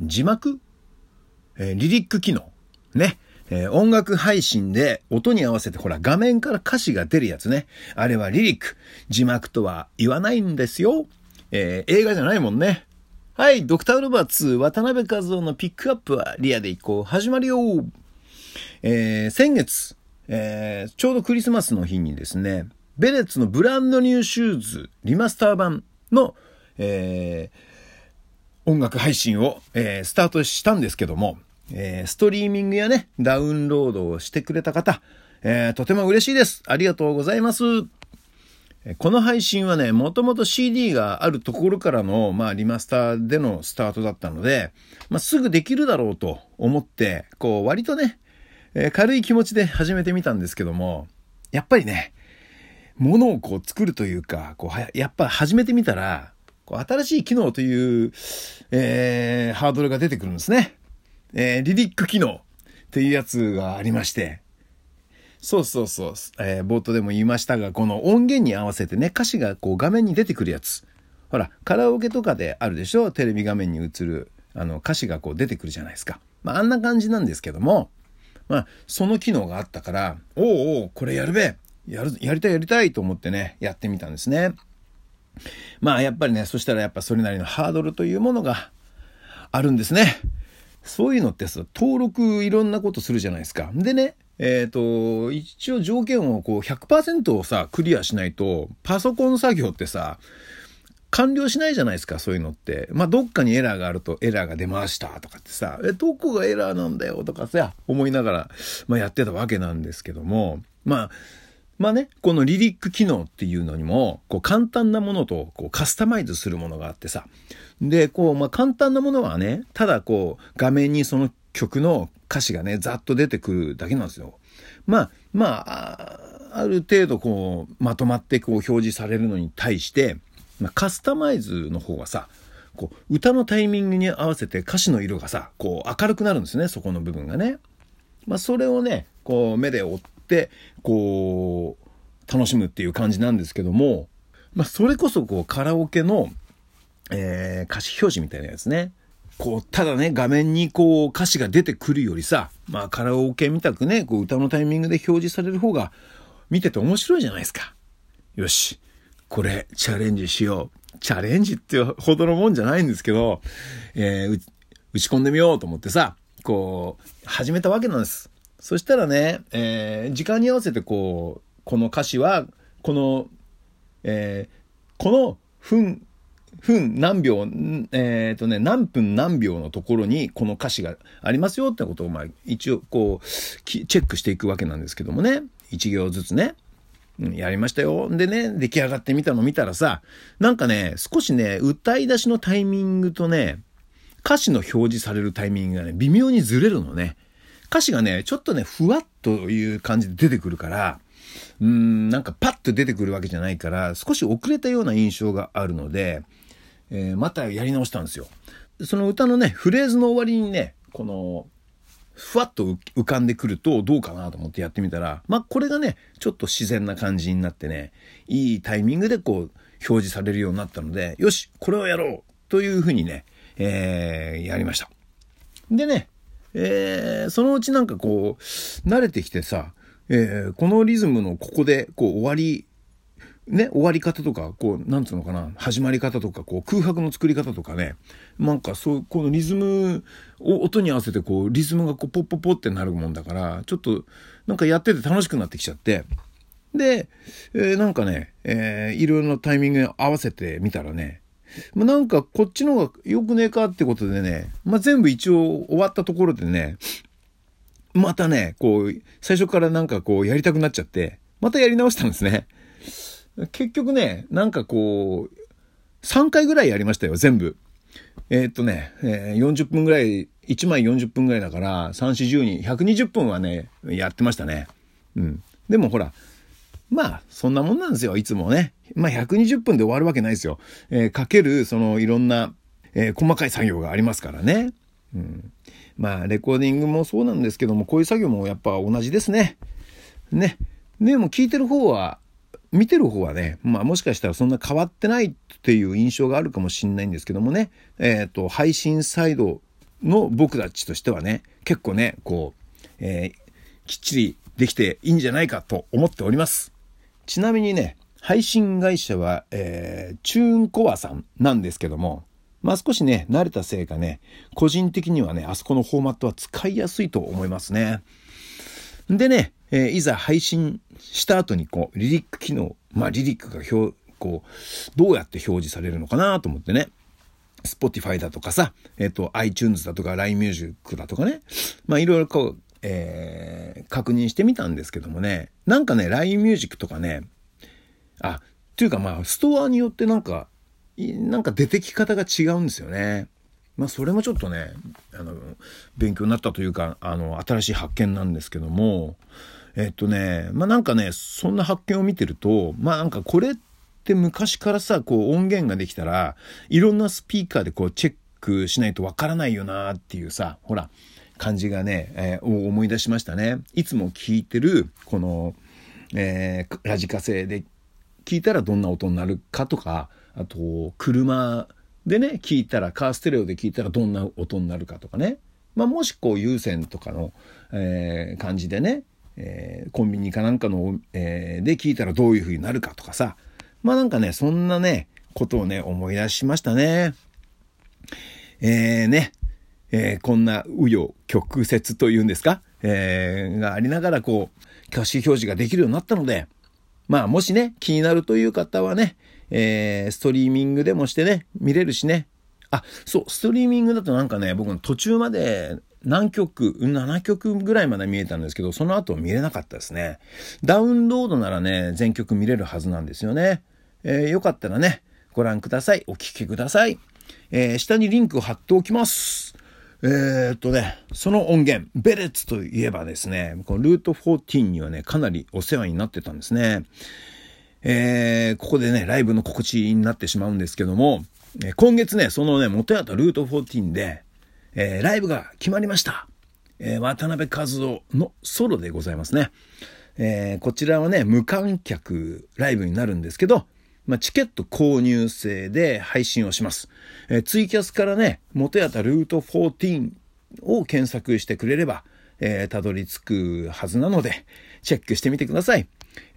字幕、えー、リリック機能？ね。えー、音楽配信で音に合わせてほら画面から歌詞が出るやつね。あれはリリック。字幕とは言わないんですよ。えー、映画じゃないもんね。はい、ドクター・ロバーツ、渡辺和夫のピックアップはリアでいこう。始まるよ。えー、先月、えー、ちょうどクリスマスの日にですね、ベレッツのブランドニューシューズリマスター版の、えー、音楽配信を、えー、スタートしたんですけども、えー、ストリーミングやね、ダウンロードをしてくれた方、えー、とても嬉しいです。ありがとうございます。この配信はね、もともと CD があるところからの、まあ、リマスターでのスタートだったので、まあ、すぐできるだろうと思って、こう、割とね、えー、軽い気持ちで始めてみたんですけども、やっぱりね、ものをこう作るというか、こう、やっぱ始めてみたら、こう新しい機能という、えー、ハードルが出てくるんですね。えー、リリック機能っていうやつがありまして、そうそうそう、えー、冒頭でも言いましたが、この音源に合わせてね、歌詞がこう画面に出てくるやつ。ほら、カラオケとかであるでしょ？テレビ画面に映る、あの、歌詞がこう出てくるじゃないですか。まあ、あんな感じなんですけども、まあ、その機能があったから、おうおう、これやるべやる、やりたいやりたいと思ってね、やってみたんですね。まあ、やっぱりね、そしたらやっぱそれなりのハードルというものがあるんですね。そういうのってさ、登録いろんなことするじゃないですか。でね、えっ、ー、と、一応条件をこう100%をさ、クリアしないと、パソコン作業ってさ、完了しないじゃないですか、そういうのって。まあ、どっかにエラーがあると、エラーが出ましたとかってさ、え、どこがエラーなんだよとかさ、思いながら、まあ、やってたわけなんですけども、まあ、まあね、このリリック機能っていうのにも、こう簡単なものとこうカスタマイズするものがあってさ。で、こう、まあ簡単なものはね、ただこう画面にその曲の歌詞がね、ざっと出てくるだけなんですよ。まあ、まあ、ある程度こう、まとまってこう表示されるのに対して、まあ、カスタマイズの方はさ、こう、歌のタイミングに合わせて歌詞の色がさ、こう明るくなるんですね、そこの部分がね。まあ、それをね、こう、目で追って、こう、楽しむっていう感じなんですけども、まあ、それこそこう、カラオケの、えー、歌詞表示みたいなやつね。こう、ただね、画面にこう、歌詞が出てくるよりさ、まあ、カラオケみたくね、こう、歌のタイミングで表示される方が、見てて面白いじゃないですか。よし。これ、チャレンジしよう。チャレンジってほどのもんじゃないんですけど、えー、打ち込んでみようと思ってさ、こう、始めたわけなんです。そしたらね、えー、時間に合わせてこう、この歌詞は、この、えー、この分、分何秒、えっ、ー、とね、何分何秒のところにこの歌詞がありますよってことを、まあ、一応こう、チェックしていくわけなんですけどもね。一行ずつね。うん、やりましたよ。でね、出来上がってみたの見たらさ、なんかね、少しね、歌い出しのタイミングとね、歌詞の表示されるタイミングがね、微妙にずれるのね。歌詞がね、ちょっとね、ふわっという感じで出てくるから、うーん、なんかパッと出てくるわけじゃないから、少し遅れたような印象があるので、えー、またやり直したんですよ。その歌のね、フレーズの終わりにね、この、ふわっと浮かんでくるとどうかなと思ってやってみたら、まあこれがね、ちょっと自然な感じになってね、いいタイミングでこう表示されるようになったので、よし、これをやろうというふうにね、えー、やりました。でね、えー、そのうちなんかこう、慣れてきてさ、えー、このリズムのここでこう終わり、ね、終わり方とか、こう、なんつうのかな、始まり方とか、こう、空白の作り方とかね、なんかそう、このリズムを、音に合わせてこう、リズムがこう、ポッポッポってなるもんだから、ちょっと、なんかやってて楽しくなってきちゃって、で、えー、なんかね、えー、いろいろなタイミング合わせてみたらね、まあ、なんかこっちの方が良くねえかってことでね、まあ、全部一応終わったところでね、またね、こう、最初からなんかこうやりたくなっちゃって、またやり直したんですね。結局ね、なんかこう、3回ぐらいやりましたよ、全部。えー、っとね、えー、40分ぐらい、1枚40分ぐらいだから、3、4、12、120分はね、やってましたね。うん。でもほら、まあ、そんなもんなんですよ、いつもね。まあ、120分で終わるわけないですよ。えー、かける、その、いろんな、えー、細かい作業がありますからね。うん。まあ、レコーディングもそうなんですけども、こういう作業もやっぱ同じですね。ね。でも聞いてる方は、見てる方はね、まあもしかしたらそんな変わってないっていう印象があるかもしれないんですけどもね、えっ、ー、と、配信サイドの僕たちとしてはね、結構ね、こう、えー、きっちりできていいんじゃないかと思っております。ちなみにね、配信会社は、えー、チューンコアさんなんですけども、まあ少しね、慣れたせいかね、個人的にはね、あそこのフォーマットは使いやすいと思いますね。でね、えー、いざ配信した後にこう、リリック機能、まあリリックが表、こう、どうやって表示されるのかなと思ってね。Spotify だとかさ、えっ、ー、と、iTunes だとか LINE Music だとかね。まあいろいろこう、えー、確認してみたんですけどもね。なんかね、LINE Music とかね、あ、というかまあ、ストアによってなんか、なんか出てき方が違うんですよね。まあ、それもちょっとね、あの、勉強になったというか、あの、新しい発見なんですけども、えっとね、まあなんかね、そんな発見を見てると、まあなんかこれって昔からさ、こう音源ができたら、いろんなスピーカーでこうチェックしないとわからないよなっていうさ、ほら、感じがね、えー、思い出しましたね。いつも聞いてる、この、えー、ラジカセで聞いたらどんな音になるかとか、あと、車でね、聞いたら、カーステレオで聞いたらどんな音になるかとかね。まあ、もしこう有線とかの、えー、感じでね、えー、コンビニかなんかの、えー、で聞いたらどういう風になるかとかさ。まあなんかね、そんなね、ことをね、思い出しましたね。えー、ね、えー、こんな紆余曲折というんですか、えー、がありながらこう、キャッシュ表示ができるようになったので、まあもしね、気になるという方はね、えー、ストリーミングでもしてね、見れるしね。あ、そう、ストリーミングだとなんかね、僕の途中まで何曲、7曲ぐらいまで見えたんですけど、その後見れなかったですね。ダウンロードならね、全曲見れるはずなんですよね。えー、よかったらね、ご覧ください。お聴きください。えー、下にリンクを貼っておきます。えー、っとね、その音源、ベレッツといえばですね、このルート14にはね、かなりお世話になってたんですね。えー、ここでね、ライブの告知になってしまうんですけども、え今月ね、そのね、元やったルート14で、えー、ライブが決まりました。えー、渡辺和夫のソロでございますね。えー、こちらはね、無観客ライブになるんですけど、まあ、チケット購入制で配信をします。えー、ツイキャスからね、元やったルート14を検索してくれれば、えー、たどり着くはずなので、チェックしてみてください。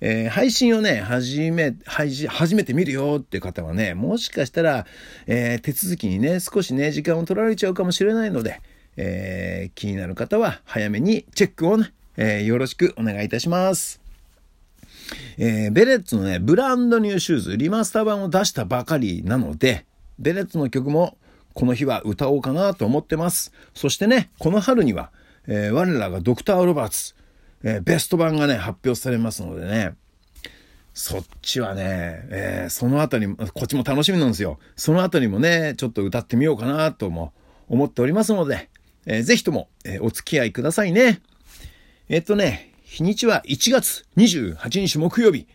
えー、配信をね、始め、配信、初めて見るよっていう方はね、もしかしたら、えー、手続きにね、少しね、時間を取られちゃうかもしれないので、えー、気になる方は早めにチェックをね、え、よろしくお願いいたします。えー、ベレッツのね、ブランドニューシューズ、リマスター版を出したばかりなので、ベレッツの曲もこの日は歌おうかなと思ってます。そしてね、この春には、えー、我らがドクター・ロバーツ、えー、ベスト版がね、発表されますのでね、そっちはね、えー、その後に、こっちも楽しみなんですよ。その後にもね、ちょっと歌ってみようかなとも思っておりますので、えー、ぜひとも、えー、お付き合いくださいね。えっとね、日にちは1月28日木曜日。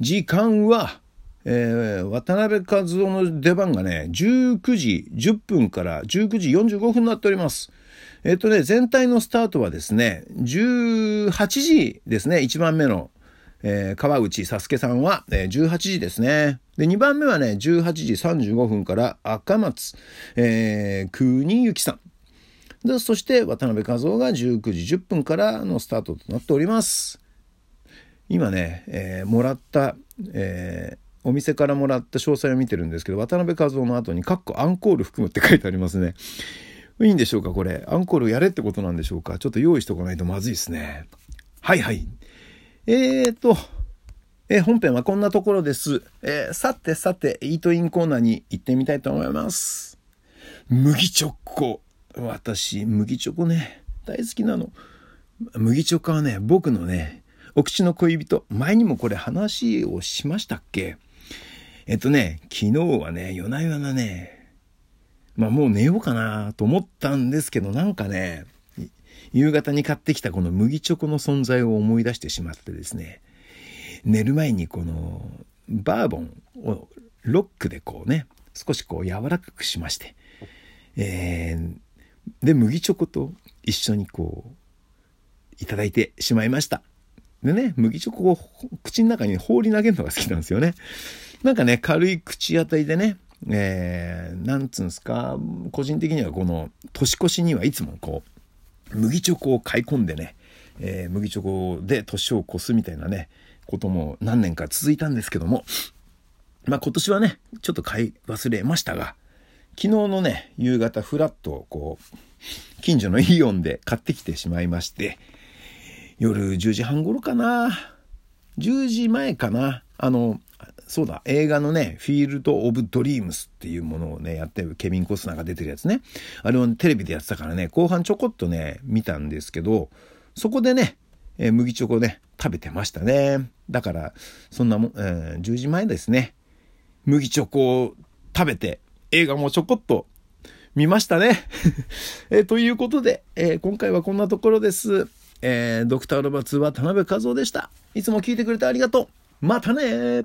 時間は、えー、渡辺和夫の出番がね、19時10分から19時45分になっております。えっとね、全体のスタートはですね、18時ですね、1番目の、えー、川内佐助さんは、えー、18時ですね。で、2番目はね、18時35分から赤松、えー、国幸さん。で、そして渡辺和夫が19時10分からのスタートとなっております。今ね、えー、もらった、えー、お店からもらった詳細を見てるんですけど、渡辺和夫の後に、カッコアンコール含むって書いてありますね。いいんでしょうかこれ。アンコールやれってことなんでしょうかちょっと用意しとかないとまずいですね。はいはい。えーと、えー、本編はこんなところです。えー、さてさて、イートインコーナーに行ってみたいと思います。麦チョコ。私、麦チョコね、大好きなの。麦チョコはね、僕のね、お口の恋人。前にもこれ話をしましたっけ？えっとね、昨日はね、夜な夜なね、まあもう寝ようかなと思ったんですけど、なんかね、夕方に買ってきたこの麦チョコの存在を思い出してしまってですね、寝る前にこのバーボンをロックでこうね、少しこう柔らかくしまして、えー、で、麦チョコと一緒にこう、いただいてしまいました。でね、麦チョコを口の中に放り投げるのが好きなんですよね。なんかね、軽い口当たりでね、えー、なんつうんですか、個人的にはこの年越しにはいつもこう、麦チョコを買い込んでね、えー、麦チョコで年を越すみたいなね、ことも何年か続いたんですけども、まあ今年はね、ちょっと買い忘れましたが、昨日のね、夕方フラッとこう、近所のイオンで買ってきてしまいまして、夜10時半頃かな、10時前かな、あの、そうだ、映画のね、フィールド・オブ・ドリームスっていうものをね、やってるケビン・コスナーが出てるやつね。あれを、テレビでやってたからね、後半ちょこっとね、見たんですけど、そこでね、えー、麦チョコね、食べてましたね。だから、そんなも、えー、10時前ですね。麦チョコを食べて、映画もちょこっと見ましたね。え、ということで、えー、今回はこんなところです。えー、ドクターロバツは田辺和夫でした。いつも聞いてくれてありがとう。またね